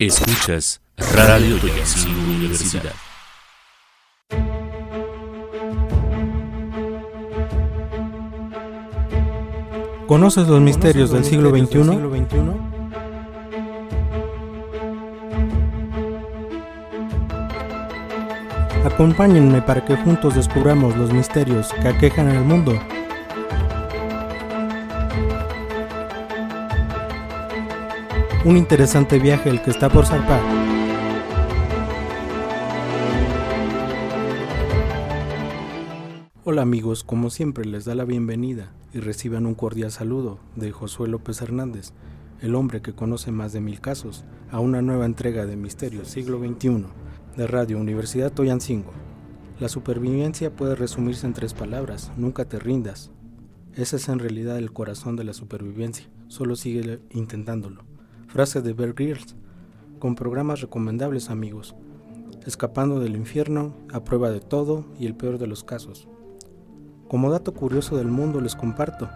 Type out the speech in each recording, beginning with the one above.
Escuchas Radio Toyancingo Universidad. ¿Conoces los misterios del siglo XXI? Acompáñenme para que juntos descubramos los misterios que aquejan al mundo. Un interesante viaje el que está por zarpar. Hola amigos, como siempre les da la bienvenida y reciban un cordial saludo de Josué López Hernández, el hombre que conoce más de mil casos, a una nueva entrega de Misterios Siglo XXI de Radio Universidad Toyancingo. La supervivencia puede resumirse en tres palabras, nunca te rindas. Ese es en realidad el corazón de la supervivencia, solo sigue intentándolo. Frase de Bear Grylls, con programas recomendables amigos, escapando del infierno, a prueba de todo y el peor de los casos. Como dato curioso del mundo les comparto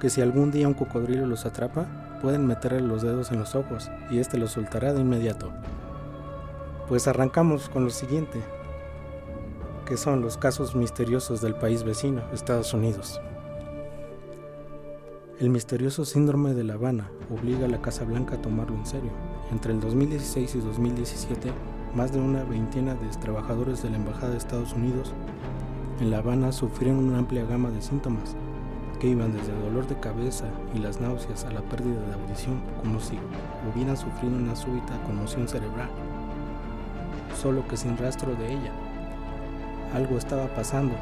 que si algún día un cocodrilo los atrapa, pueden meterle los dedos en los ojos y este los soltará de inmediato. Pues arrancamos con lo siguiente, que son los casos misteriosos del país vecino, Estados Unidos. El misterioso síndrome de La Habana obliga a la Casa Blanca a tomarlo en serio. Entre el 2016 y 2017, más de una veintena de trabajadores de la Embajada de Estados Unidos en La Habana sufrieron una amplia gama de síntomas que iban desde el dolor de cabeza y las náuseas a la pérdida de audición, como si hubieran sufrido una súbita conmoción cerebral, solo que sin rastro de ella. Algo estaba pasando,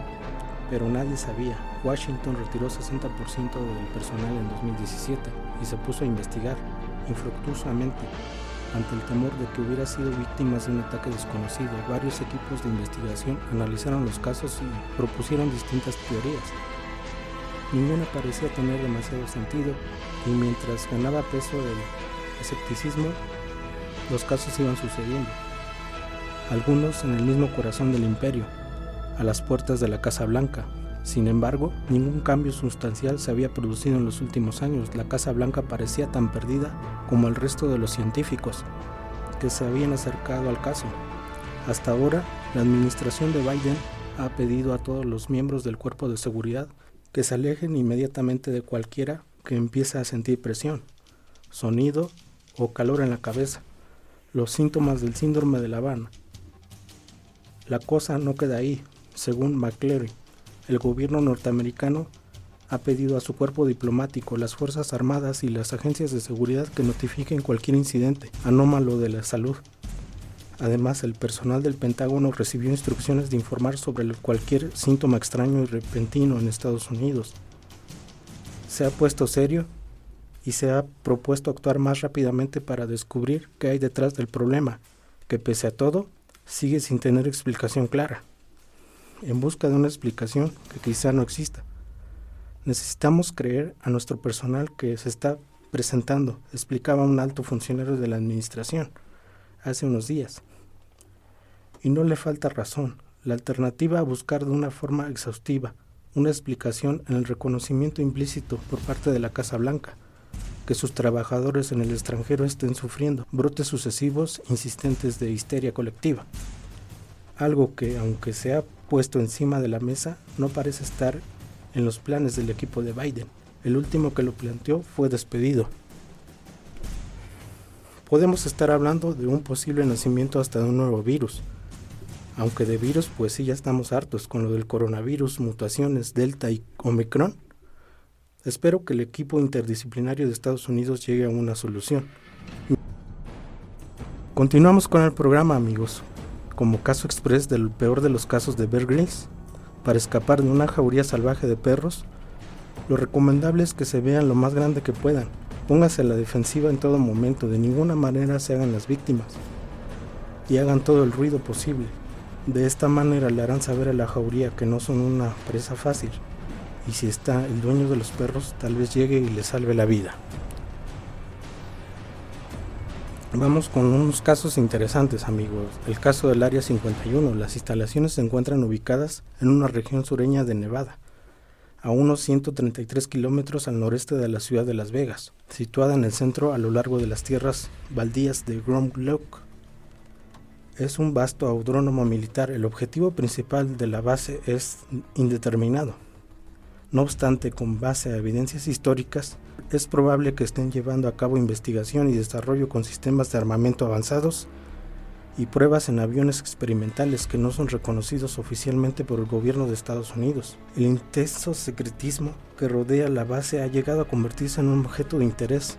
pero nadie sabía. Washington retiró 60% del personal en 2017 y se puso a investigar infructuosamente ante el temor de que hubiera sido víctimas de un ataque desconocido. Varios equipos de investigación analizaron los casos y propusieron distintas teorías. Ninguna parecía tener demasiado sentido y mientras ganaba peso el escepticismo, los casos iban sucediendo. Algunos en el mismo corazón del imperio, a las puertas de la Casa Blanca. Sin embargo, ningún cambio sustancial se había producido en los últimos años. La Casa Blanca parecía tan perdida como el resto de los científicos que se habían acercado al caso. Hasta ahora, la administración de Biden ha pedido a todos los miembros del cuerpo de seguridad que se alejen inmediatamente de cualquiera que empiece a sentir presión, sonido o calor en la cabeza, los síntomas del síndrome de La Habana. La cosa no queda ahí, según McCleary, el gobierno norteamericano ha pedido a su cuerpo diplomático, las Fuerzas Armadas y las agencias de seguridad que notifiquen cualquier incidente anómalo de la salud. Además, el personal del Pentágono recibió instrucciones de informar sobre cualquier síntoma extraño y repentino en Estados Unidos. Se ha puesto serio y se ha propuesto actuar más rápidamente para descubrir qué hay detrás del problema, que pese a todo sigue sin tener explicación clara en busca de una explicación que quizá no exista. Necesitamos creer a nuestro personal que se está presentando, explicaba un alto funcionario de la administración hace unos días. Y no le falta razón. La alternativa a buscar de una forma exhaustiva una explicación en el reconocimiento implícito por parte de la Casa Blanca que sus trabajadores en el extranjero estén sufriendo brotes sucesivos insistentes de histeria colectiva. Algo que, aunque sea puesto encima de la mesa no parece estar en los planes del equipo de Biden. El último que lo planteó fue despedido. Podemos estar hablando de un posible nacimiento hasta de un nuevo virus. Aunque de virus pues sí ya estamos hartos con lo del coronavirus, mutaciones, Delta y Omicron. Espero que el equipo interdisciplinario de Estados Unidos llegue a una solución. Continuamos con el programa amigos como caso express del peor de los casos de Bear Grylls, para escapar de una jauría salvaje de perros, lo recomendable es que se vean lo más grande que puedan. Póngase a la defensiva en todo momento, de ninguna manera se hagan las víctimas y hagan todo el ruido posible. De esta manera le harán saber a la jauría que no son una presa fácil y si está el dueño de los perros tal vez llegue y le salve la vida. Vamos con unos casos interesantes amigos. El caso del Área 51. Las instalaciones se encuentran ubicadas en una región sureña de Nevada, a unos 133 kilómetros al noreste de la ciudad de Las Vegas, situada en el centro a lo largo de las tierras baldías de Grom Lake. Es un vasto audrónomo militar. El objetivo principal de la base es indeterminado. No obstante, con base a evidencias históricas, es probable que estén llevando a cabo investigación y desarrollo con sistemas de armamento avanzados y pruebas en aviones experimentales que no son reconocidos oficialmente por el gobierno de Estados Unidos. El intenso secretismo que rodea la base ha llegado a convertirse en un objeto de interés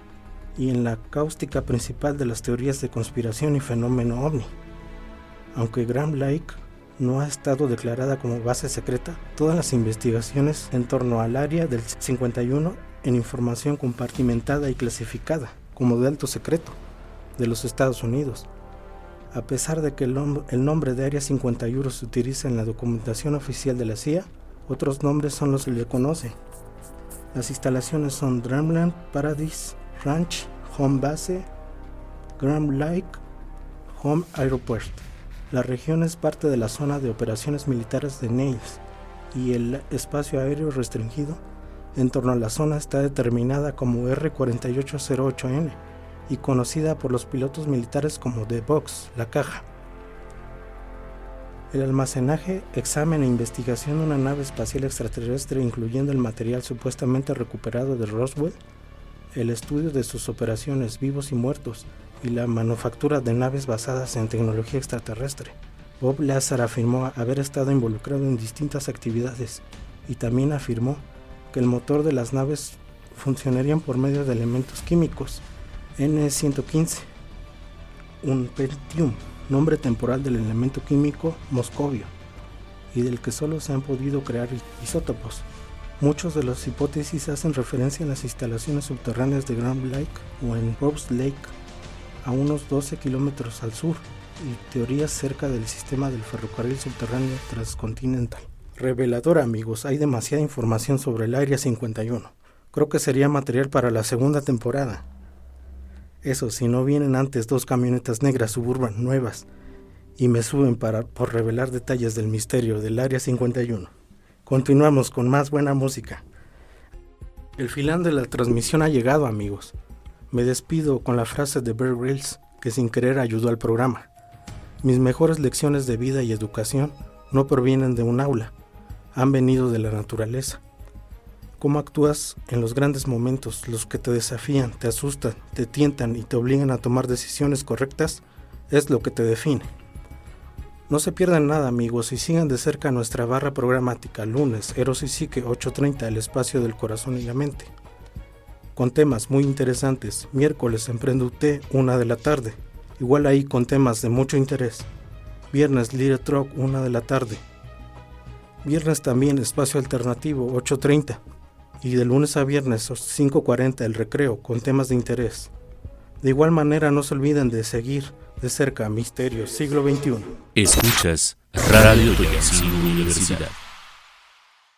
y en la cáustica principal de las teorías de conspiración y fenómeno ovni. Aunque Grand Lake no ha estado declarada como base secreta, todas las investigaciones en torno al área del 51 en información compartimentada y clasificada como de alto secreto de los Estados Unidos a pesar de que el, nombre de Área 51 se utiliza en la documentación oficial de la CIA, otros nombres son los que le conocen. Las instalaciones son Dreamland Paradise Ranch Home Base, Grand Lake Home Airport. La región es parte de la zona de operaciones militares de Nails y el espacio aéreo restringido en torno a la zona está determinada como R4808N y conocida por los pilotos militares como The Box, la caja. El almacenaje, examen e investigación de una nave espacial extraterrestre incluyendo el material supuestamente recuperado de Roswell, el estudio de sus operaciones vivos y muertos y la manufactura de naves basadas en tecnología extraterrestre. Bob Lazar afirmó haber estado involucrado en distintas actividades y también afirmó que el motor de las naves funcionarían por medio de elementos químicos N115, un pentium, nombre temporal del elemento químico moscovio, y del que solo se han podido crear isótopos. Muchos de las hipótesis hacen referencia a las instalaciones subterráneas de Grand Lake o en Robes Lake, a unos 12 kilómetros al sur, y teorías cerca del sistema del ferrocarril subterráneo transcontinental. Revelador amigos, hay demasiada información sobre el Área 51. Creo que sería material para la segunda temporada. Eso, si no vienen antes dos camionetas negras suburban nuevas y me suben para por revelar detalles del misterio del Área 51. Continuamos con más buena música. El final de la transmisión ha llegado, amigos. Me despido con la frase de Bear Grylls, que sin querer ayudó al programa. Mis mejores lecciones de vida y educación no provienen de un aula, han venido de la naturaleza cómo actúas en los grandes momentos, los que te desafían, te asustan, te tientan y te obligan a tomar decisiones correctas, es lo que te define. No se pierdan nada amigos y sigan de cerca nuestra barra programática lunes, Eros y Psique 8.30, el espacio del corazón y la mente. Con temas muy interesantes, miércoles Emprende UT 1 de la tarde, igual ahí con temas de mucho interés. Viernes Little Truck 1 de la tarde. Viernes también espacio alternativo 8.30 y de lunes a viernes 5.40 el recreo con temas de interés. De igual manera no se olviden de seguir de cerca Misterios Siglo XXI. Escuchas Radio Universidad.